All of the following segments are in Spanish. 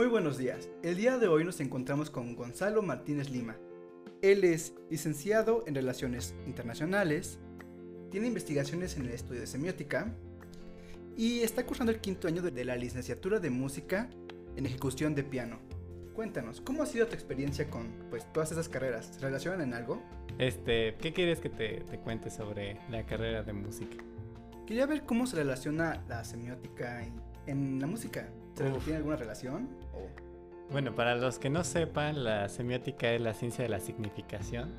Muy buenos días. El día de hoy nos encontramos con Gonzalo Martínez Lima. Él es licenciado en Relaciones Internacionales, tiene investigaciones en el estudio de semiótica y está cursando el quinto año de la licenciatura de música en ejecución de piano. Cuéntanos, ¿cómo ha sido tu experiencia con pues, todas esas carreras? ¿Se relacionan en algo? Este, ¿qué quieres que te, te cuente sobre la carrera de música? Quería ver cómo se relaciona la semiótica en, en la música. ¿Se Uf. tiene alguna relación? O... Bueno, para los que no sepan, la semiótica es la ciencia de la significación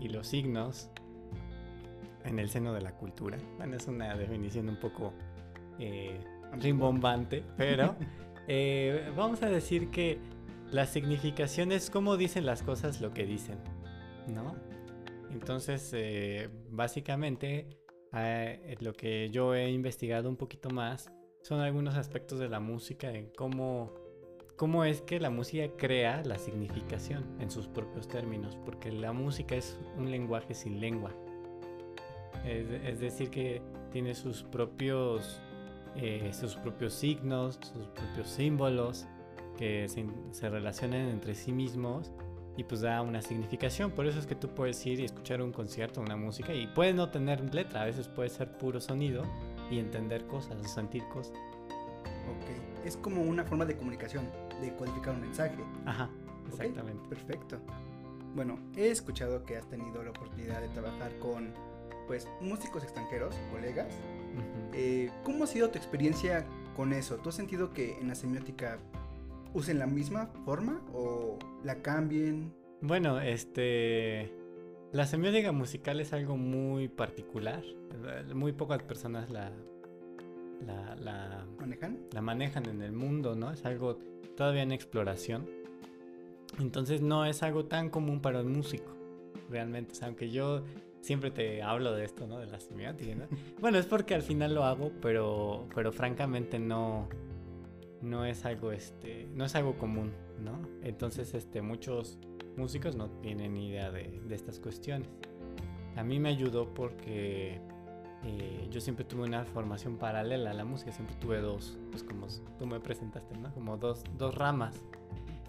y los signos en el seno de la cultura. Bueno, es una definición un poco eh, rimbombante, pero eh, vamos a decir que la significación es cómo dicen las cosas lo que dicen, ¿no? Entonces, eh, básicamente, eh, lo que yo he investigado un poquito más son algunos aspectos de la música, en cómo, cómo es que la música crea la significación en sus propios términos, porque la música es un lenguaje sin lengua. Es, es decir, que tiene sus propios, eh, sus propios signos, sus propios símbolos, que se, se relacionan entre sí mismos y pues da una significación. Por eso es que tú puedes ir y escuchar un concierto, una música y puede no tener letra, a veces puede ser puro sonido y entender cosas, sentir cosas. Ok, es como una forma de comunicación, de codificar un mensaje. Ajá, exactamente. perfecto. Bueno, he escuchado que has tenido la oportunidad de trabajar con pues músicos extranjeros, colegas. Ujú. Eh, ¿Cómo ha sido tu experiencia con eso? ¿Tú has sentido que en la semiótica usen la misma forma o la cambien? Bueno, este. La semiótica musical es algo muy particular. Muy pocas personas la. La, la, ¿Manejan? la manejan en el mundo, ¿no? Es algo todavía en exploración. Entonces no es algo tan común para un músico, realmente. O sea, aunque yo siempre te hablo de esto, ¿no? De la semiótica, ¿no? Bueno, es porque al final lo hago, pero, pero francamente no, no es algo, este, no es algo común, ¿no? Entonces, este, muchos músicos no tienen idea de, de estas cuestiones. A mí me ayudó porque eh, yo siempre tuve una formación paralela a la música, siempre tuve dos, pues como tú me presentaste, ¿no? Como dos, dos ramas.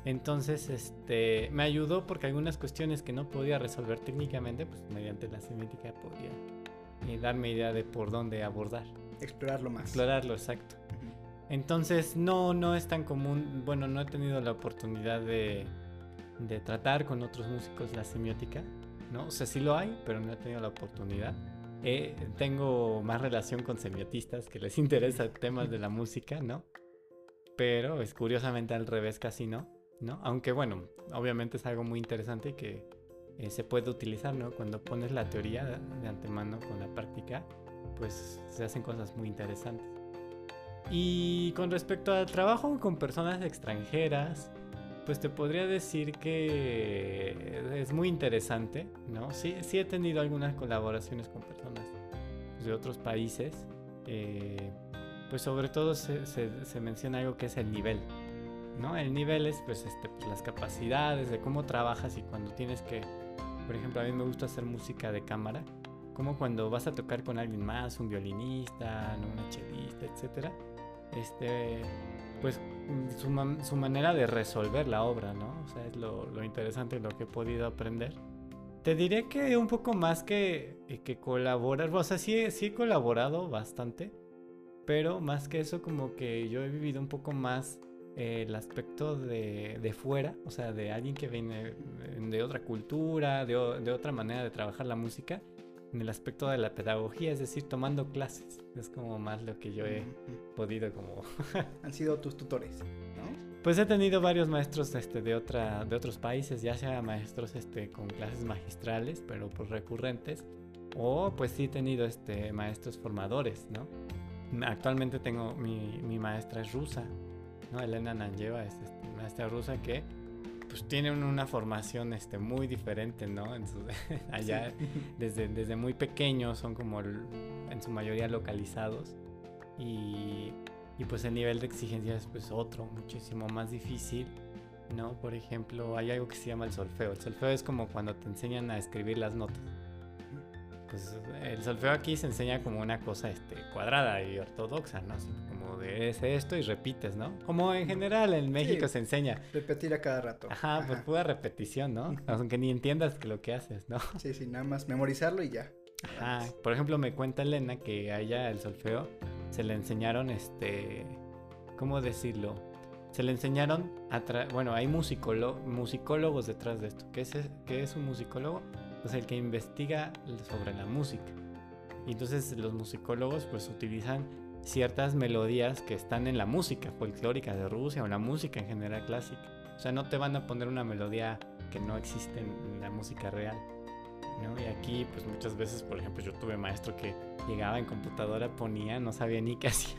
Entonces, este, me ayudó porque algunas cuestiones que no podía resolver técnicamente, pues mediante la semiótica podía eh, darme idea de por dónde abordar, Explorarlo más. explorarlo, exacto. Entonces, no, no es tan común, bueno, no he tenido la oportunidad de, de tratar con otros músicos la semiótica, ¿no? O sea, sí lo hay, pero no he tenido la oportunidad. Eh, tengo más relación con semiotistas que les interesa temas de la música, ¿no? Pero es curiosamente al revés casi no, ¿no? Aunque bueno, obviamente es algo muy interesante que eh, se puede utilizar, ¿no? Cuando pones la teoría de antemano con la práctica, pues se hacen cosas muy interesantes. Y con respecto al trabajo con personas extranjeras, pues te podría decir que es muy interesante, ¿no? Sí, sí he tenido algunas colaboraciones con personas de otros países. eh, pues sobre todo se, se- menciona algo que es el nivel, ¿no? El nivel es pues, este, pues, las capacidades de cómo trabajas y cuando tienes que, por ejemplo, a mí me gusta hacer música de cámara, como cuando vas a tocar con alguien más, un violinista, ¿no? una chelista, etcétera, este, pues su, su manera de resolver la obra, ¿no? O sea, es lo, interesante, lo que he podido aprender. Te diré que un poco más que, que colaborar, o sea, sí, sí he colaborado bastante, pero más que eso como que yo he vivido un poco más eh, el aspecto de, de fuera, o sea, de alguien que viene eh, de otra cultura, de, de otra manera de trabajar la música, en el aspecto de la pedagogía, es decir, tomando clases. Es como más lo que yo he podido como... Han sido tus tutores, ¿no? Pues he tenido varios maestros este, de, otra, de otros países, ya sea maestros este, con clases magistrales, pero pues recurrentes, o pues sí he tenido este, maestros formadores, ¿no? Actualmente tengo, mi, mi maestra es rusa, ¿no? Elena Nanjeva es este, maestra rusa que pues tiene un- una formación este, muy diferente, ¿no? En su- allá Sí. desde, desde muy pequeños son como en su mayoría localizados y, y pues el nivel de exigencia es pues otro, muchísimo más difícil, ¿no? Por ejemplo, hay algo que se llama el solfeo. El solfeo es como cuando te enseñan a escribir las notas. pues el solfeo aquí se enseña como una cosa este, cuadrada y ortodoxa, ¿no? De es esto y repites, ¿no? Como en general en México se enseña. Repetir a cada rato. Ajá, por pura repetición, ¿no? Aunque ni entiendas que lo que haces, ¿no? Sí, sí, nada más memorizarlo y ya. Ajá, por ejemplo, me cuenta Elena que a ella el solfeo se le enseñaron, este, ¿cómo decirlo? Se le enseñaron, a bueno, hay musicólogos detrás de esto. ¿Qué es, ¿Qué es un musicólogo? Pues el que investiga sobre la música. Y entonces los musicólogos pues utilizan ciertas melodías que están en la música folclórica de Rusia o la música en general clásica. O sea, no te van a poner una melodía que no existe en la música real. Y aquí, pues muchas veces, por ejemplo, yo tuve maestro que llegaba en computadora, ponía, no sabía ni qué hacía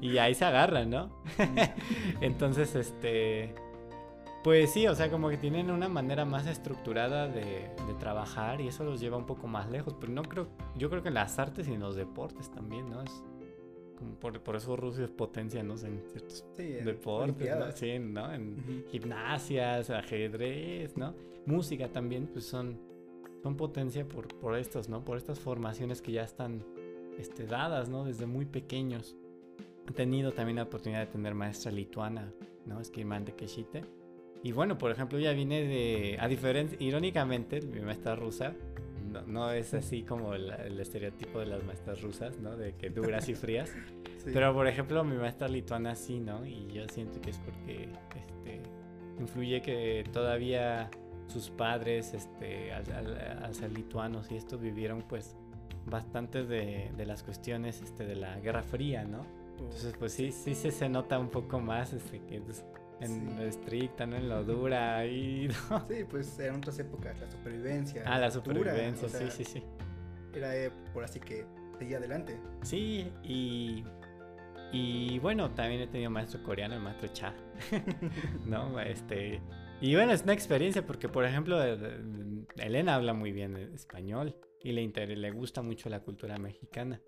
y, ahí se agarra, ¿no? Entonces, este, pues sí, o sea, como que tienen una manera más estructurada de, trabajar y eso los lleva un poco más lejos, pero no creo, yo creo que en las artes y en los deportes también, ¿no? Como por, eso Rusia es potencia, ¿no? En ciertos deportes, ¿no? Sí, ¿no? En gimnasias, ajedrez, ¿no? Música también, pues son son potencia por, por estos, ¿no? Por estas formaciones que ya están este, dadas, ¿no? Desde muy pequeños. He tenido también la oportunidad de tener maestra lituana, ¿no? Esquimán de Keshite. Y bueno, por ejemplo, ya vine de, a diferencia, irónicamente, mi maestra rusa, no, es así como el, estereotipo de las maestras rusas, ¿no? De que duras y frías. Pero, por ejemplo, mi maestra lituana sí, ¿no? Y yo siento que es porque este, influye que todavía sus padres, este, al, ser lituanos y esto, vivieron pues bastante de, las cuestiones este, de la Guerra Fría, ¿no? Entonces, pues sí, sí se, nota un poco más este, que en lo estricta, ¿no? En lo dura y... Sí, pues eran otras épocas, la supervivencia. Ah, la, supervivencia, sí, sí, sí. Era eh, por así que seguía adelante. Sí, y... Y bueno, también he tenido maestro coreano, el maestro Cha, ¿no? Este, y bueno, es una experiencia porque, por ejemplo, Elena habla muy bien español y le, le gusta mucho la cultura mexicana.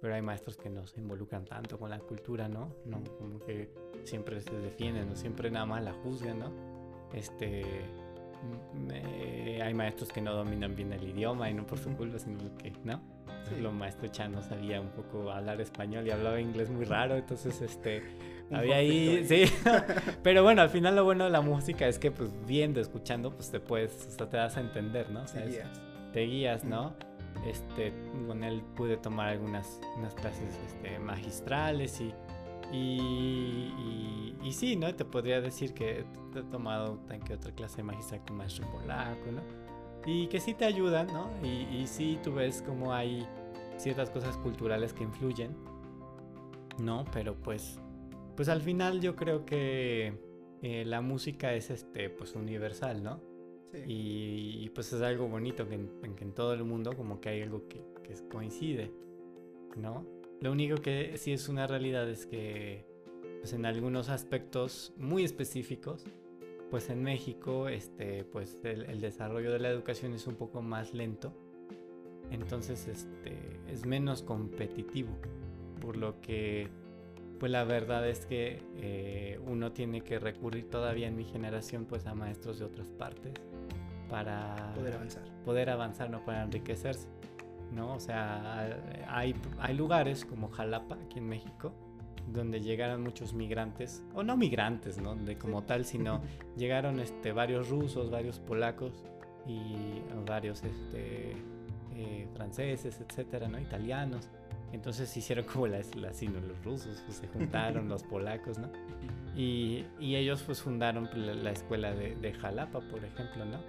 Pero hay maestros que no se involucran tanto con la cultura, ¿no? No, como que siempre se defienden, ¿no? Siempre nada más la juzgan, ¿no? Este, hay maestros que no dominan bien el idioma y no por su culpa, sino que, ¿no? Sí. Lo maestro Chan no sabía un poco hablar español y hablaba inglés muy raro, entonces, este, había ahí, sí. Pero bueno, al final lo bueno de la música es que, pues, viendo, escuchando, pues te puedes, o sea, te das a entender, ¿no? te guías. Te guías, ¿no? Este, con él pude tomar algunas unas clases este, magistrales y y, sí, ¿no? Te podría decir que he tomado tan otra clase magistral con maestro polaco, ¿no? Y que sí te ayudan, ¿no? Y, y sí tú ves como hay ciertas cosas culturales que influyen, ¿no? Pero pues pues al final yo creo que eh, la música es este pues universal, ¿no? Y, pues es algo bonito que en, todo el mundo como que hay algo que, coincide, ¿no? Lo único que sí es una realidad es que pues en algunos aspectos muy específicos, pues en México este pues el, el desarrollo de la educación es un poco más lento, entonces este es menos competitivo, por lo que pues la verdad es que eh, uno tiene que recurrir todavía en mi generación pues a maestros de otras partes para poder avanzar, poder avanzar no para enriquecerse, ¿no? O sea, hay, hay lugares como Jalapa aquí en México donde llegaron muchos migrantes, o no migrantes, ¿no? De como tal, sino llegaron este, varios rusos, varios polacos y varios este, eh, franceses, etcétera, ¿no? Italianos entonces hicieron como la, sino los rusos, pues, se juntaron los polacos, ¿no? Y, y, ellos pues fundaron pues, la, escuela de, de, Jalapa, por ejemplo, ¿no?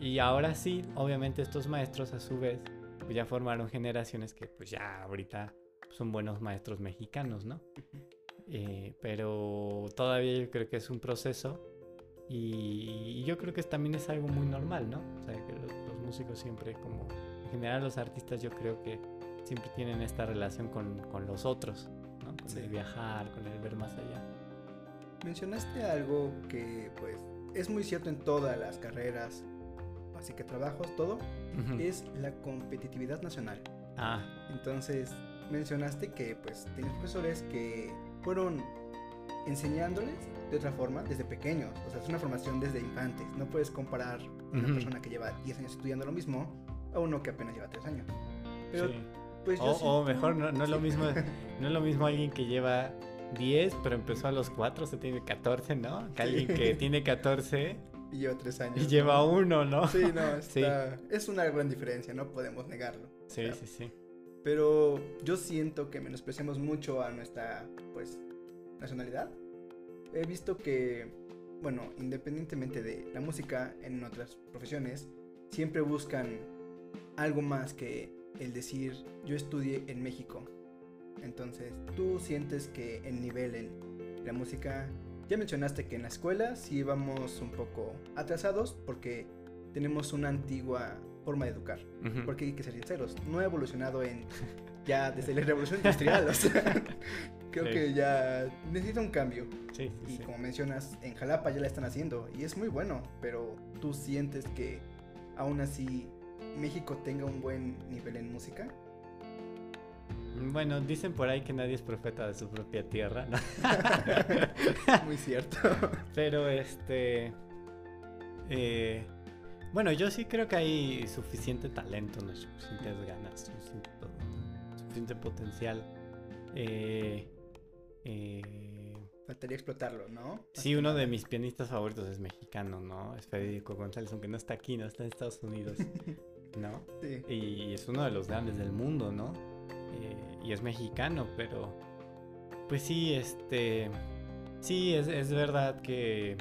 Y, ahora sí, obviamente estos maestros a su vez pues, ya formaron generaciones que pues ya ahorita son buenos maestros mexicanos, ¿no? Eh, pero todavía yo creo que es un proceso y, yo creo que también es algo muy normal, ¿no? O sea, que los, los músicos siempre como, en general los artistas yo creo que siempre tienen esta relación con, con los otros, ¿no? Con el viajar, con el ver más allá. Mencionaste algo que pues es muy cierto en todas las carreras, así que trabajos, todo, es la competitividad nacional. Ah. Entonces, mencionaste que pues tienes profesores que fueron enseñándoles de otra forma desde pequeños. O sea, es una formación desde infantes. No puedes comparar una persona que lleva 10 años estudiando lo mismo a uno que apenas lleva tres años. Pero, Sí. pues O, o mejor, no, no es lo mismo, no es lo mismo alguien que lleva 10, pero empezó a los 4, o sea, tiene 14, ¿no? Que alguien que tiene 14 Y lleva tres años. y lleva ¿no? uno, ¿no? Sí, no, Sí. está... es una gran diferencia, no podemos negarlo. Sí, sí, sí. Pero yo siento que menospreciamos mucho a nuestra, pues, nacionalidad. He visto que, bueno, independientemente de la música, en otras profesiones, siempre buscan algo más que el decir, yo estudié en México. Entonces, tú sientes que el nivel en la música, ya mencionaste que en la escuela sí vamos un poco atrasados porque tenemos una antigua forma de educar porque hay que ser sinceros, no ha evolucionado en ya desde la revolución industrial, o sea, creo Sí. que ya necesita un cambio. Sí, sí, Y como mencionas, en Jalapa ya la están haciendo y es muy bueno, pero tú sientes que aún así México tenga un buen nivel en música. Bueno, dicen por ahí que nadie es profeta de su propia tierra, ¿no? muy cierto. Pero este. eh, bueno, yo sí creo que hay suficiente talento, ¿no? suficientes ganas, suficiente, suficiente potencial. Eh, eh, Faltaría explotarlo, ¿no? sí, uno de mis pianistas favoritos es mexicano, ¿no? Es Federico González, aunque no está aquí, no está en Estados Unidos, ¿no? Sí. Y es uno de los grandes del mundo, ¿no? Eh, y es mexicano, pero pues sí, este, sí, es, es verdad que,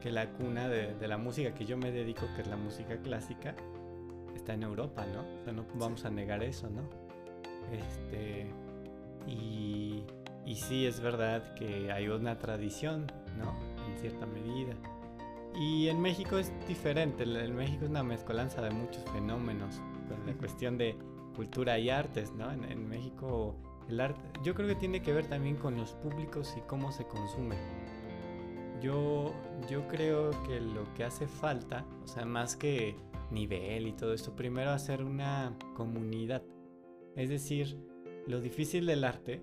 que la cuna de, de la música que yo me dedico, que es la música clásica, está en Europa, ¿no? O sea, no vamos a negar eso, ¿no? Este, y, y sí, es verdad que hay una tradición, ¿no? En cierta medida. Y en México es diferente, el- en México es una mezcolanza de muchos fenómenos, con la cuestión de cultura y artes, ¿no? En, en México el arte, yo creo que tiene que ver también con los públicos y cómo se consume. Yo, yo creo que lo que hace falta, o sea, más que nivel y todo esto, primero hacer una comunidad. Es decir, lo difícil del arte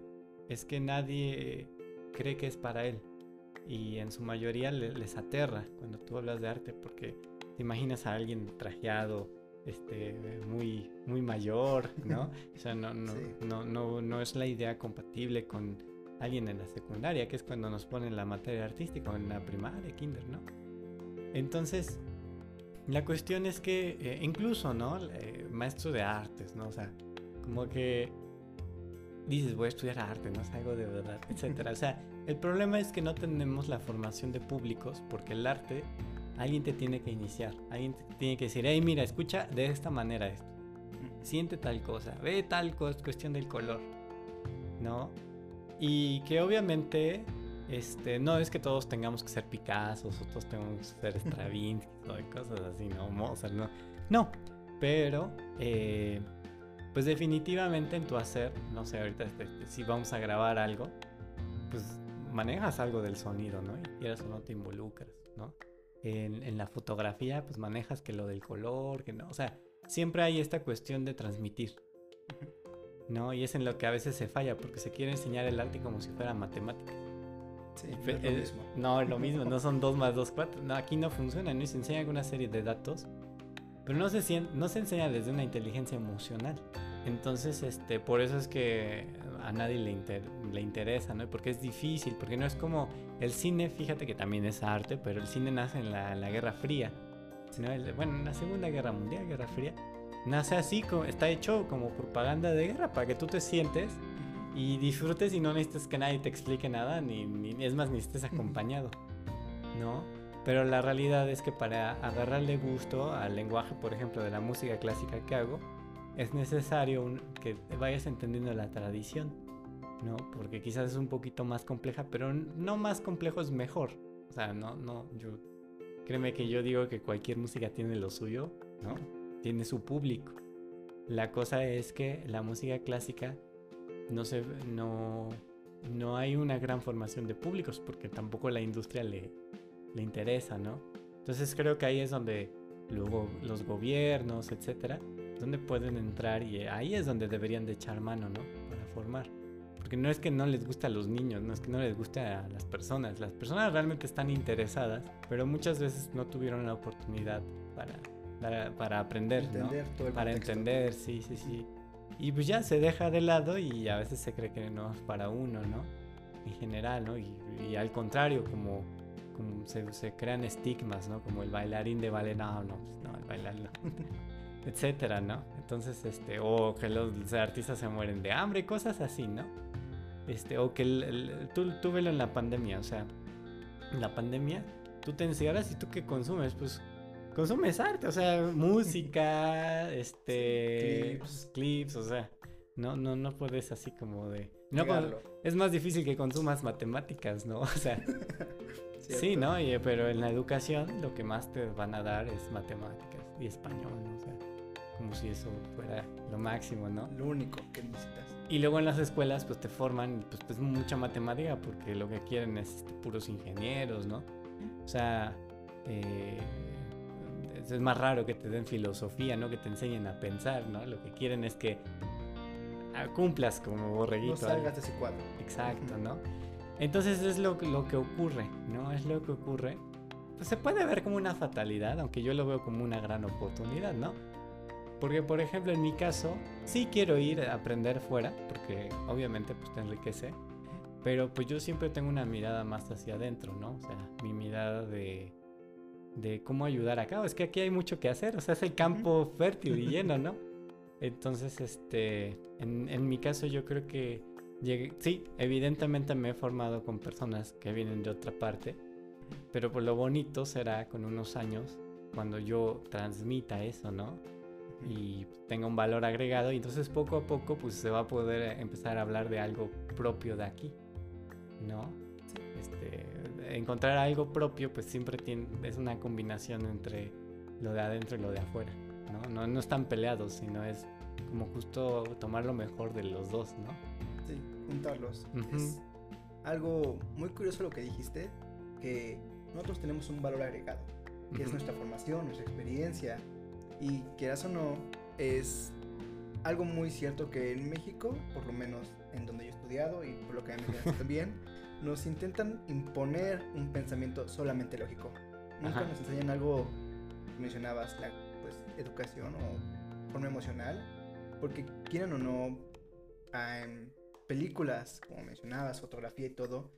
es que nadie cree que es para él. Y en su mayoría le- les aterra cuando tú hablas de arte, porque te imaginas a alguien trajeado, este, muy, muy mayor, ¿no? O sea, no, no, Sí. no, no, no es la idea compatible con alguien en la secundaria, que es cuando nos ponen la materia artística, o en la primaria, kinder, ¿no? Entonces, la cuestión es que eh, incluso, ¿no? Eh, maestro de artes, ¿no? O sea, como que dices, voy a estudiar arte, no es algo de verdad, etcétera. O sea, el problema es que no tenemos la formación de públicos porque el arte, alguien te tiene que iniciar, alguien te tiene que decir, hey, mira, escucha de esta manera esto, siente tal cosa, ve tal cos- cuestión del color, ¿no? Y que obviamente, este, no es que todos tengamos que ser Picasso, o todos tengamos que ser Stravinsky, o cosas así, ¿no? Mozart, ¿no? No, pero, eh, pues definitivamente en tu hacer, no sé, ahorita este, este, si vamos a grabar algo, pues manejas algo del sonido, ¿no? Y quieras o no te involucras, ¿no? En, en la fotografía, pues manejas que lo del color, que no, o sea, siempre hay esta cuestión de transmitir, ¿no? Y es en lo que a veces se falla, porque se quiere enseñar el arte como si fuera matemática. Sí, Y no es lo eh, mismo. No, es lo mismo, no son 2 más 2, 4. No, aquí no funciona, ¿no? Y se enseña una serie de datos, pero no se, no se enseña desde una inteligencia emocional. Entonces, este, por eso es que a nadie le, inter- le interesa, ¿no? Porque es difícil, porque no es como el cine, fíjate que también es arte, pero el cine nace en la, la Guerra Fría, ¿no? El- bueno, en la Segunda Guerra Mundial, Guerra Fría, nace así, como, está hecho como propaganda de guerra, para que tú te sientes y disfrutes y no necesites que nadie te explique nada, ni, ni- es más, ni estés acompañado, ¿no? Pero la realidad es que para agarrarle gusto al lenguaje, por ejemplo, de la música clásica que hago, es necesario que vayas entendiendo la tradición, ¿no? Porque quizás es un poquito más compleja, pero no más complejo es mejor. O sea, no, no, yo, créeme que yo digo que cualquier música tiene lo suyo, ¿no? Tiene su público. La cosa es que la música clásica no se no no hay una gran formación de públicos porque tampoco la industria le, le interesa, ¿no? Entonces creo que ahí es donde luego los gobiernos, etcétera, donde pueden entrar y ahí es donde deberían de echar mano, ¿no? Para formar. Porque no es que no les guste a los niños, no es que no les guste a las personas. Las personas realmente están interesadas, pero muchas veces no tuvieron la oportunidad para para aprender, Entender todo el Para contexto. entender, sí, sí, sí. Y pues ya se deja de lado y a veces se cree que no es para uno, ¿no? En general, ¿no? Y, y al contrario, como, como se, se crean estigmas, ¿no? Como el bailarín de ballet, no, no, pues no, el bailar no. Etcétera, ¿no? Entonces, este, o que los, los artistas se mueren de hambre, cosas así, ¿no? Este, o que el, el- tú, tú velo en la pandemia, o sea, en la pandemia, tú te encierras y tú qué consumes, pues consumes arte, o sea, música, este, Clips. clips, o sea, no, no, no puedes así como de, no, es más difícil que consumas matemáticas, ¿no? O sea, sí. ¿no? Y, pero en la educación lo que más te van a dar es matemáticas y español, ¿no? O sea, como si eso fuera lo máximo, ¿no? Lo único que necesitas. Y luego en las escuelas pues te forman pues, pues mucha matemática porque lo que quieren es este, puros ingenieros, ¿no? O sea, eh, es más raro que te den filosofía, ¿no? Que te enseñen a pensar, ¿no? Lo que quieren es que cumplas como borreguito. No salgas de ese cuadro. Exacto. ¿no? Entonces es lo, que- lo que ocurre, ¿no? Es lo que ocurre. Pues se puede ver como una fatalidad, aunque yo lo veo como una gran oportunidad, ¿no? Porque, por ejemplo, en mi caso, sí quiero ir a aprender fuera, porque obviamente pues te enriquece, pero pues yo siempre tengo una mirada más hacia adentro, ¿no? O sea, mi mirada de, de cómo ayudar acá. Es que aquí hay mucho que hacer, o sea, es el campo fértil y lleno, ¿no? Entonces, este, en, en mi caso yo creo que llegué, sí, evidentemente me he formado con personas que vienen de otra parte, pero pues lo bonito será con unos años cuando yo transmita eso, ¿no? Y tenga un valor agregado y entonces poco a poco pues se va a poder empezar a hablar de algo propio de aquí, ¿no? Este, encontrar algo propio pues siempre tiene, es una combinación entre lo de adentro y lo de afuera, ¿no? No, no están peleados, sino es como justo tomar lo mejor de los dos, ¿no? Sí, juntarlos. Ujú. Es algo muy curioso lo que dijiste, que nosotros tenemos un valor agregado, que es Ujú. nuestra formación, nuestra experiencia, y quieras o no, es algo muy cierto que en México, por lo menos en donde yo he estudiado y por lo que me también, nos intentan imponer un pensamiento solamente lógico. Nunca Ajá. nos enseñan algo, mencionabas, la pues, educación o forma emocional, porque quieran o no, en películas, como mencionabas, fotografía y todo,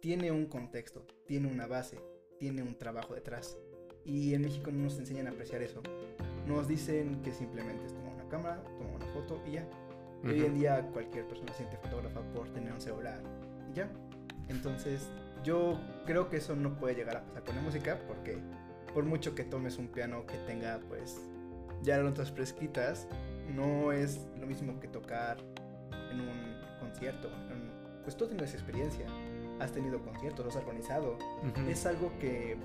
tiene un contexto, tiene una base, tiene un trabajo detrás. Y en México no nos enseñan a apreciar eso. Nos dicen que simplemente es tomar una cámara, tomar una foto y ya. Hoy en día cualquier persona se siente fotógrafa por tener un celular y ya. Entonces yo creo que eso no puede llegar a pasar con la música porque por mucho que tomes un piano que tenga pues ya las notas prescritas, no es lo mismo que tocar en un concierto. en- pues tú tienes experiencia, has tenido conciertos, has organizado. Es algo que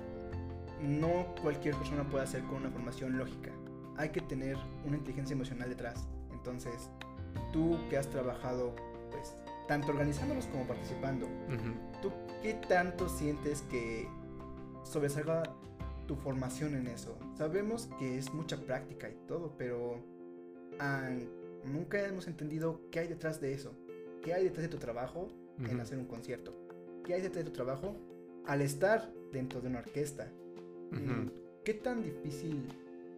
no cualquier persona puede hacer con una formación lógica. Hay que tener una inteligencia emocional detrás. Entonces, tú que has trabajado, pues, tanto organizándolos como participando, Ujú. ¿tú qué tanto sientes que sobresalga tu formación en eso? Sabemos que es mucha práctica y todo, pero ah, nunca hemos entendido qué hay detrás de eso. ¿Qué hay detrás de tu trabajo en Ujú. hacer un concierto? ¿Qué hay detrás de tu trabajo al estar dentro de una orquesta? Ujú. Mm, ¿Qué tan difícil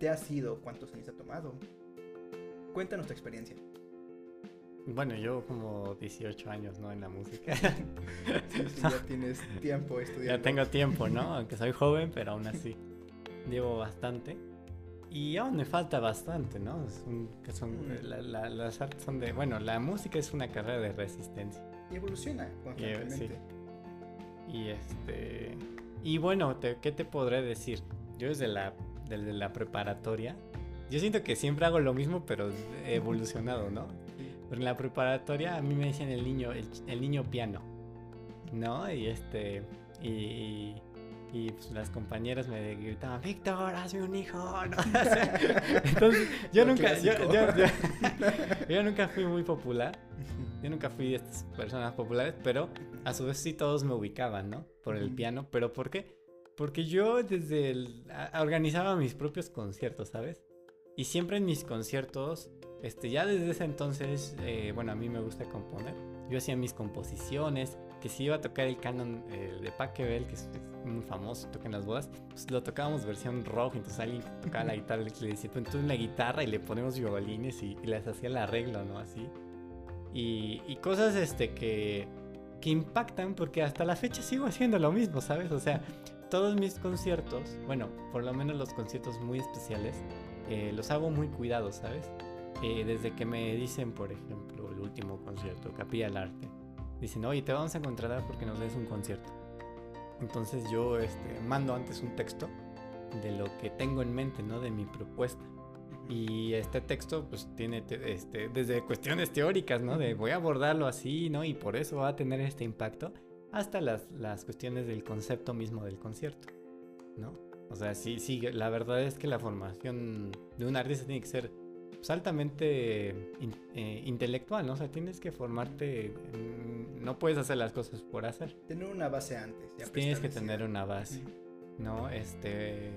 te ha sido? ¿Cuántos años te ha tomado? Cuéntanos tu experiencia. Bueno, yo como 18 años, ¿no? En la música. Sí, sí, ya tienes tiempo estudiando. ya tengo tiempo, ¿no? Aunque soy joven, pero aún así llevo bastante. Y aún me falta bastante, ¿no? Es un- que son, Mm. la- la- las artes son de... Bueno, la música es una carrera de resistencia. Y evoluciona constantemente. Y este... Y bueno, te- ¿qué te podré decir? Yo desde la, desde la preparatoria, yo siento que siempre hago lo mismo, pero evolucionado, ¿no? Pero en la preparatoria a mí me decían el niño, el, niño piano, ¿no? Y este, y, y, y, pues las compañeras me gritaban, Víctor, hazme un hijo, ¿no? Entonces, yo Lo nunca, yo, yo- yo- yo nunca fui muy popular, yo nunca fui de estas personas populares, pero a su vez sí todos me ubicaban, ¿no? Por el piano, pero ¿por qué? Porque yo desde el, organizaba mis propios conciertos, ¿sabes? Y siempre en mis conciertos este, ya desde ese entonces, eh, bueno, a mí me gusta componer. Yo hacía mis composiciones, que si iba a tocar el canon eh, de Pachelbel, que es, muy famoso, toca en las bodas, pues lo tocábamos versión rock, entonces alguien tocaba la guitarra le decía, pues tú la guitarra y le ponemos violines y, les hacía el arreglo, ¿no? Así. Y, y cosas este, que, que impactan porque hasta la fecha sigo haciendo lo mismo, ¿sabes? O sea, todos mis conciertos, bueno, por lo menos los conciertos muy especiales, eh, los hago muy cuidados, ¿sabes? Eh, desde que me dicen, por ejemplo, el último concierto, Capilla del Arte, dicen, oye, te vamos a contratar porque nos des un concierto. Entonces yo este, mando antes un texto de lo que tengo en mente, ¿no? De mi propuesta. Y este texto, pues, tiene este, desde cuestiones teóricas, ¿no? De voy a abordarlo así, ¿no? Y por eso va a tener este impacto, hasta las, las cuestiones del concepto mismo del concierto, ¿no? O sea, sí, sí, la verdad es que la formación de un artista tiene que ser pues, altamente eh, intelectual, ¿no? O sea, tienes que formarte, no puedes hacer las cosas por hacer. Tener una base antes. tienes que tener una base, ¿no? Este,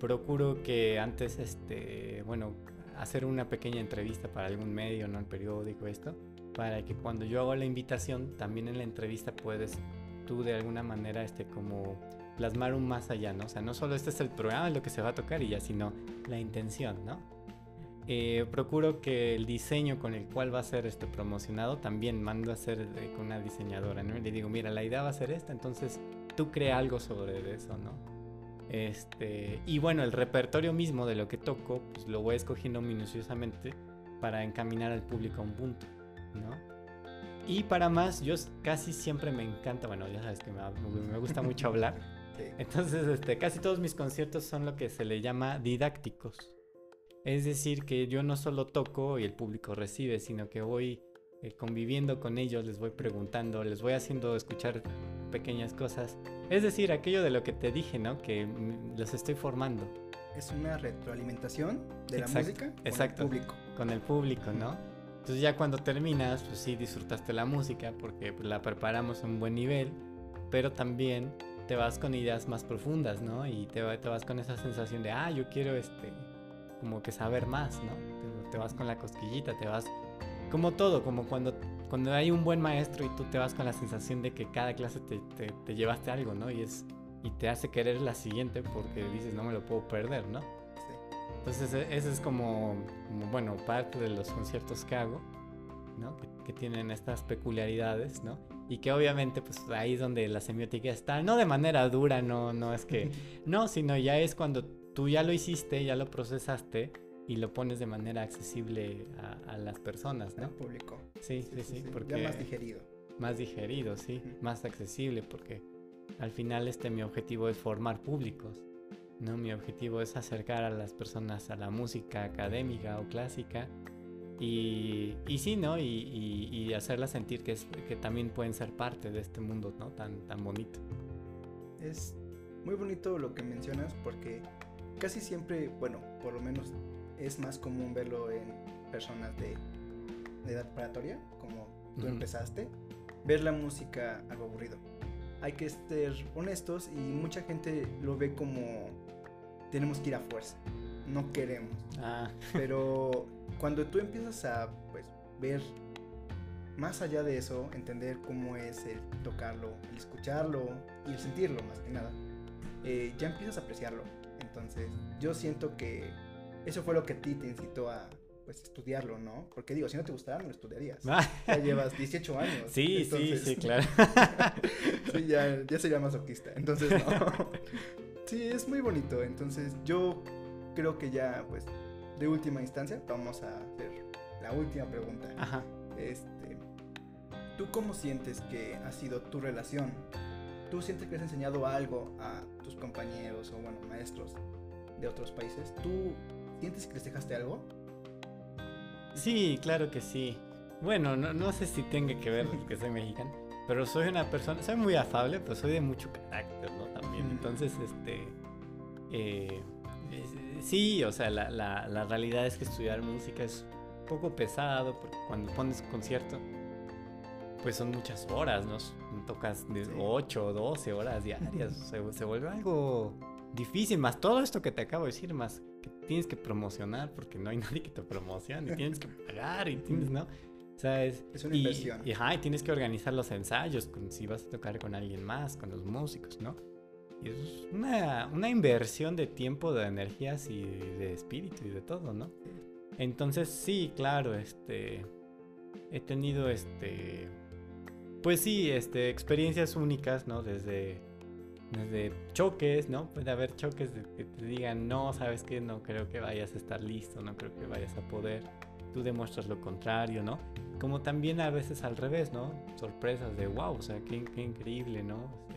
procuro que antes, este, bueno, hacer una pequeña entrevista para algún medio, ¿no? El periódico, esto, para que cuando yo hago la invitación, también en la entrevista puedes tú de alguna manera, este, como plasmar un más allá, ¿no? O sea, no solo este es el programa, lo que se va a tocar y ya, sino la intención, ¿no? Eh, procuro que el diseño con el cual va a ser este promocionado también mando a hacer con una diseñadora, ¿no? le digo, mira, la idea va a ser esta, entonces tú crea algo sobre eso, ¿no? Este, y bueno, el repertorio mismo de lo que toco, pues lo voy escogiendo minuciosamente para encaminar al público a un punto, ¿no? Y para más, yo casi siempre me encanta, bueno, ya sabes que me, gusta mucho hablar. Entonces, este, casi todos mis conciertos son lo que se le llama didácticos. Es decir, que yo no solo toco y el público recibe, sino que voy eh, conviviendo con ellos, les voy preguntando, les voy haciendo escuchar pequeñas cosas. Es decir, aquello de lo que te dije, ¿no? Que los estoy formando. Es una retroalimentación de la música con exacto, el público. Con el público, ¿no? Entonces ya cuando terminas, pues sí disfrutaste la música porque pues, la preparamos a un buen nivel, pero también te vas con ideas más profundas, ¿no? Y te, te vas con esa sensación de, ah, yo quiero este como que saber más, ¿no? Te, vas con la cosquillita, te vas como todo, como cuando, cuando hay un buen maestro y tú te vas con la sensación de que cada clase te, te, llevaste algo, ¿no? Y, es, y te hace querer la siguiente porque dices, no me lo puedo perder, ¿no? Entonces, e, ese es como, bueno, parte de los conciertos que hago, ¿no? Que, que, tienen estas peculiaridades, ¿no? Y que obviamente, pues ahí es donde la semiótica está, no de manera dura, no, no es que, no, sino ya es cuando tú ya lo hiciste, ya lo procesaste y lo pones de manera accesible a, las personas, ¿no? Al público. Sí, sí, sí, porque... Ya más digerido. Más digerido, sí, más accesible, porque al final este mi objetivo es formar públicos, ¿no? Mi objetivo es acercar a las personas a la música académica o clásica y, y sí, ¿no? Y, y, hacerlas sentir que, es, que también pueden ser parte de este mundo, ¿no? Tan, tan bonito. Es muy bonito lo que mencionas porque casi siempre, bueno, por lo menos es más común verlo en personas de, edad preparatoria, como tú empezaste, ver la música algo aburrido. Hay que ser honestos y mucha gente lo ve como tenemos que ir a fuerza, no queremos. Ah. Pero cuando tú empiezas a pues, ver más allá de eso, entender cómo es el tocarlo, el escucharlo y el sentirlo más que nada, eh, ya empiezas a apreciarlo entonces, yo siento que eso fue lo que a ti te incitó a pues estudiarlo, ¿no? Porque digo, si no te gustara, no lo estudiarías. Ah. Ya llevas 18 años. Sí, sí, sí, claro. sí, ya, ya sería masoquista. Entonces, no. Sí, es muy bonito. Entonces, yo creo que ya, pues, de última instancia, vamos a hacer la última pregunta. Ajá. Este, ¿tú cómo sientes que ha sido tu relación ¿Tú sientes que has enseñado algo a tus compañeros o, bueno, maestros de otros países? ¿Tú sientes que les dejaste algo? Sí, claro que sí. Bueno, no, sé si tenga que ver que soy mexicano, pero soy una persona, soy muy afable, pero soy de mucho carácter, ¿no? También. Entonces, este... Eh, sí, o sea, la, la, la realidad es que estudiar música es un poco pesado, porque cuando pones concierto, pues son muchas horas, ¿no? Tocas de 8 o 12 horas diarias, se, vuelve algo difícil, más todo esto que te acabo de decir, más tienes que promocionar porque no hay nadie que te promocione, y tienes que pagar y tienes, ¿no? O sea, es, Es una inversión. Y, ajá, y tienes que organizar los ensayos, con, si vas a tocar con alguien más, con los músicos, ¿no? Es una, una inversión de tiempo, de energías y de espíritu y de todo, ¿no? Entonces sí, claro, este he tenido este pues sí, este experiencias únicas, ¿no? Desde desde choques, ¿no? Puede haber choques de que te digan, "No, sabes que no creo que vayas a estar listo, no creo que vayas a poder." Tú demuestras lo contrario, ¿no? Como también a veces al revés, ¿no? Sorpresas de, "Wow, o sea, qué increíble, ¿no?"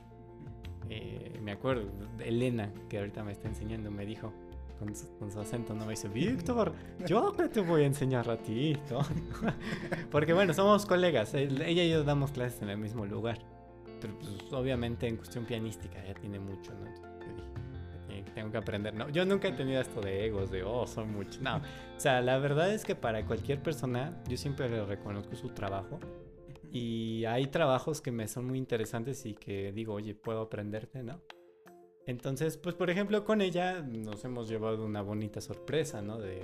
Eh, me acuerdo, Elena, que ahorita me está enseñando, me dijo con su, con su acento, ¿no? Me dice, Víctor, yo te voy a enseñar a ti, ¿no? Porque bueno, somos colegas, el- ella y yo damos clases en el mismo lugar, pero pues obviamente en cuestión pianística ya tiene mucho, ¿no? "Tengo- que aprender, ¿no? Yo nunca he tenido esto de egos, de, oh, son muchos, no. O sea, la verdad es que para cualquier persona, yo siempre le reconozco su trabajo y hay trabajos que me son muy interesantes y que digo, oye, puedo aprenderte, ¿no? Entonces, pues por ejemplo, con ella nos hemos llevado una bonita sorpresa, ¿no? De,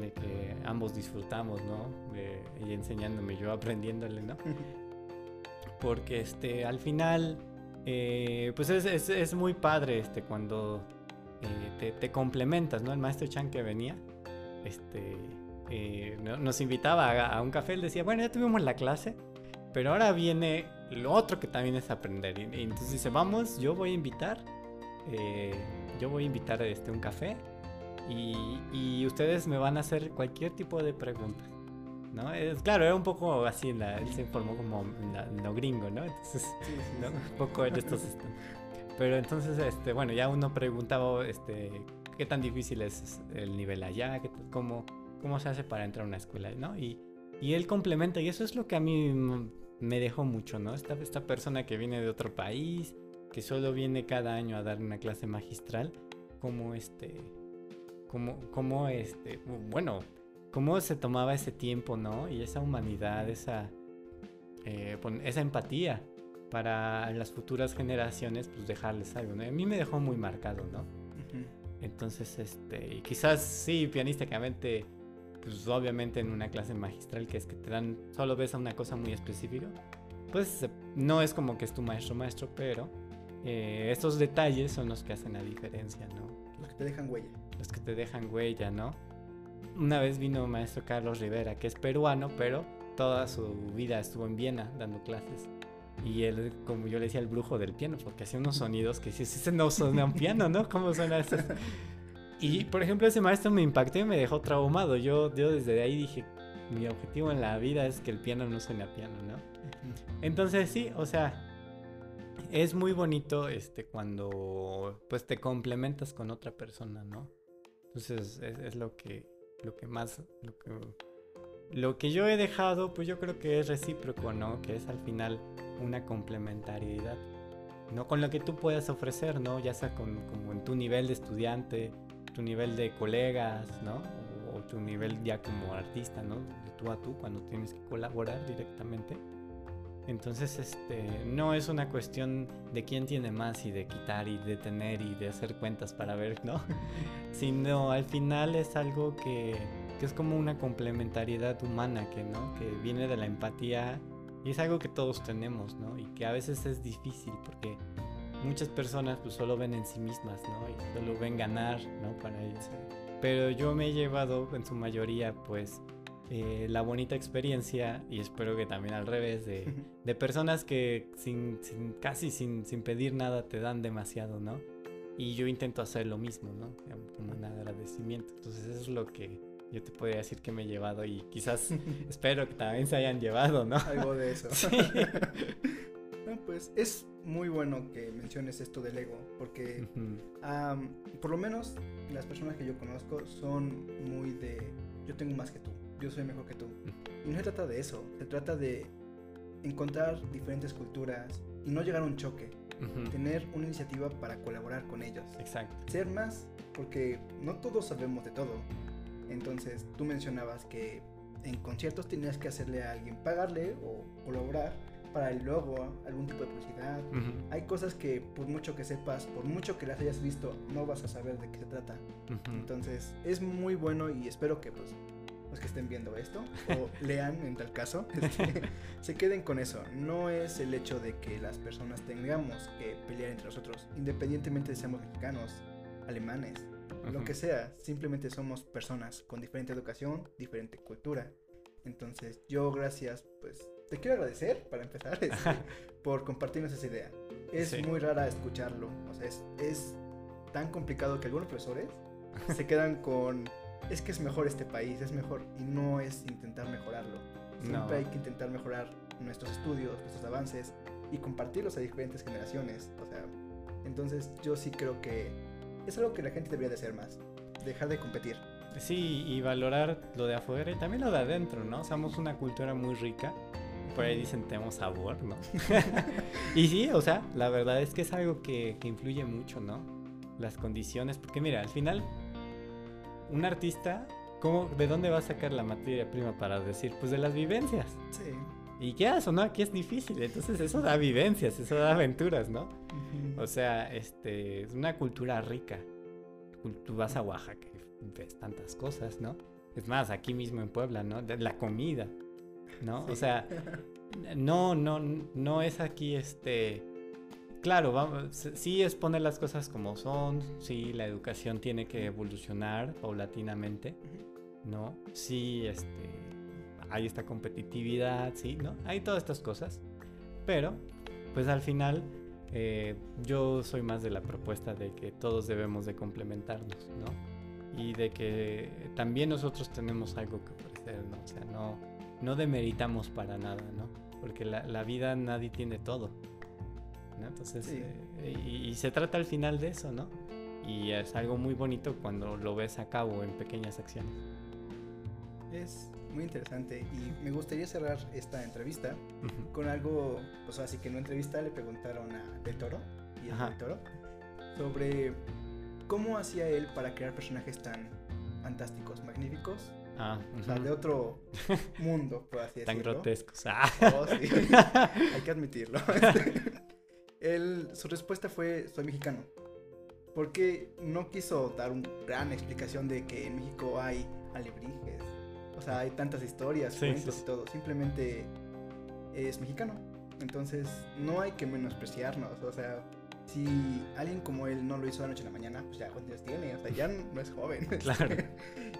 de que ambos disfrutamos, ¿no? De ella enseñándome, yo aprendiéndole, ¿no? Porque este, al final, eh, pues es, es- es muy padre este, cuando eh, te, te complementas, ¿no? El maestro Chan que venía, este, eh, no- nos invitaba a, a un café, él decía, bueno, ya tuvimos la clase, pero ahora viene lo otro que también es aprender. Y, y entonces dice, vamos, yo voy a invitar, eh, yo voy a invitar este, un café y, y ustedes me van a hacer cualquier tipo de pregunta. ¿No? Es, claro, era un poco así, en la- él se informó como en, la- en lo gringo, ¿no? Entonces, Sí, sí, ¿no? sí. Un poco en estos Pero entonces, este, bueno, ya uno preguntaba, este, qué tan difícil es el nivel allá, ¿Qué cómo, cómo se hace para entrar a una escuela, ¿no? Y, y él complementa, y eso es lo que a mí me dejó mucho, ¿no? Esta, esta persona que viene de otro país, que solo viene cada año a dar una clase magistral, como este, como, como este, bueno, cómo se tomaba ese tiempo, ¿no? Y esa humanidad, esa, eh, esa empatía para las futuras generaciones, pues dejarles algo, ¿no? A mí me dejó muy marcado, ¿no? Entonces, este, quizás sí, pianísticamente, pues obviamente en una clase magistral que es que te dan, solo ves a una cosa muy específica, pues no es como que es tu maestro maestro, pero eh, estos detalles son los que hacen la diferencia, ¿no? Los que te dejan huella. los que te dejan huella, ¿no? Una vez vino maestro Carlos Rivera, que es peruano, pero toda su vida estuvo en Viena dando clases. Y él, como yo le decía, el brujo del piano, porque hacía unos sonidos que sí, sí se no suena un piano, ¿no? ¿Cómo suena eso? Y, por ejemplo, ese maestro me impactó y me dejó traumado. Yo, yo desde ahí dije, mi objetivo en la vida es que el piano no suene a piano, ¿no? Entonces sí, o sea, es muy bonito este cuando pues te complementas con otra persona, ¿no? Entonces es, es lo que lo que más lo que lo que yo he dejado, pues yo creo que es recíproco, ¿no? Que es al final una complementariedad. No con lo que tú puedas ofrecer, ¿no? Ya sea con, como en tu nivel de estudiante, tu nivel de colegas, ¿no? O, tu nivel ya como artista, ¿no? De tú a tú, cuando tienes que colaborar directamente. Entonces, este, no es una cuestión de quién tiene más y de quitar y de tener y de hacer cuentas para ver, ¿no? Sino al final es algo que, que es como una complementariedad humana, que, ¿no? Que viene de la empatía y es algo que todos tenemos, ¿no? Y que a veces es difícil porque muchas personas pues solo ven en sí mismas, ¿no? Y solo ven ganar, ¿no? Para ellos. Pero yo me he llevado en su mayoría, pues, eh, la bonita experiencia y espero que también al revés de, de personas que sin, sin- casi sin, sin pedir nada te dan demasiado, ¿no? Y yo intento hacer lo mismo, ¿no? Como un agradecimiento. Entonces eso es lo que yo te podría decir que me he llevado y quizás espero que también se hayan llevado, ¿no? Algo de eso. Sí. Es muy bueno que menciones esto del ego, porque por lo menos las personas que yo conozco son muy de yo tengo más que tú, yo soy mejor que tú. Y no se trata de eso, se trata de encontrar diferentes culturas y no llegar a un choque, tener una iniciativa para colaborar con ellos. Exacto. Ser más, porque no todos sabemos de todo. Entonces tú mencionabas que en conciertos tenías que hacerle a alguien pagarle o colaborar para el logo, algún tipo de publicidad. Ujú, Hay cosas que por mucho que sepas, por mucho que las hayas visto, no vas a saber de qué se trata. ujú. Entonces es muy bueno y espero que pues los que estén viendo esto o lean en tal caso, este, se queden con eso. No es el hecho de que las personas tengamos que pelear entre nosotros, independientemente de seamos mexicanos, alemanes, lo Ujú. que sea, simplemente somos personas con diferente educación, diferente cultura. Entonces yo gracias, pues te quiero agradecer para empezar este, por compartirnos esa idea. Es Sí. muy rara escucharlo, o sea, es, es tan complicado que algunos profesores se quedan con es que es mejor este país, es mejor y no es intentar mejorarlo. Siempre No. hay que intentar mejorar nuestros estudios, nuestros avances y compartirlos a diferentes generaciones. O sea, entonces yo sí creo que es algo que la gente debería de hacer más, dejar de competir. Sí, y valorar lo de afuera y también lo de adentro, ¿no? Somos una cultura muy rica. Por ahí dicen tenemos sabor, ¿no? y sí, o sea, la verdad es que es algo que, que influye mucho, ¿no? Las condiciones, porque mira, al final, un artista, ¿cómo, ¿de dónde va a sacar la materia prima para decir? Pues de las vivencias. Sí. Y qué o no, aquí es difícil, entonces eso da vivencias, eso da aventuras, ¿no? O sea, este, es una cultura rica. Tú vas a Oaxaca y ves tantas cosas, ¿no? Es más, aquí mismo en Puebla, ¿no? La comida, ¿no? O sea, no, no, no es aquí este... Claro, vamos, sí es poner las cosas como son, sí, la educación tiene que evolucionar paulatinamente. ¿no? Sí, este, hay esta competitividad, sí, ¿no? Hay todas estas cosas, pero, pues al final, eh, yo soy más de la propuesta de que todos debemos de complementarnos, ¿no? Y de que también nosotros tenemos algo que ofrecer, ¿no? O sea, no, no demeritamos para nada, ¿no? Porque la, la vida nadie tiene todo, ¿no? Entonces, Sí. eh, y, y se trata al final de eso, ¿no? Y es algo muy bonito cuando lo ves a cabo en pequeñas acciones. Es muy interesante y me gustaría cerrar esta entrevista con algo, pues así que en una entrevista le preguntaron a Del Toro y Ajá. Del Toro sobre cómo hacía él para crear personajes tan fantásticos, magníficos, Ah, o sea, ujú. de otro mundo, por así Tan decirlo. grotescos. Ah. Oh, sí. Hay que admitirlo. Él, su respuesta fue, soy mexicano. Porque no quiso dar una gran explicación de que en México hay alebrijes. O sea, hay tantas historias, Sí, cuentos sí, y todo. Simplemente es mexicano. Entonces, no hay que menospreciarnos. O sea, si alguien como él no lo hizo de la noche a la mañana, pues ya cuántos tiene. O sea, ya no es joven. Claro.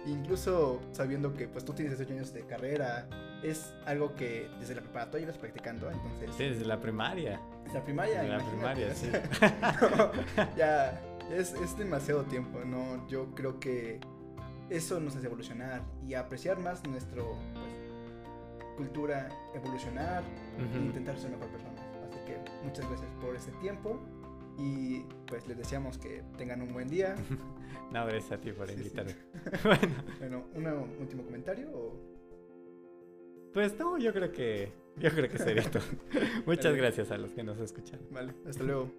Incluso sabiendo que pues tú tienes 18 años de carrera, es algo que desde la preparatoria ibas practicando, entonces Sí, desde la primaria. desde la primaria, Desde la primaria, sí. no, ya es, es demasiado tiempo, no, yo creo que eso nos hace evolucionar y apreciar más nuestro pues, cultura, evolucionar e Ujú. intentar ser mejor personas. Así que muchas gracias por este tiempo y pues les deseamos que tengan un buen día. No, gracias a ti por Sí, sí. bueno, Bueno, un último comentario o pues no, yo creo que yo creo que sería todo. Muchas Vale. gracias a los que nos escuchan. Vale, hasta luego.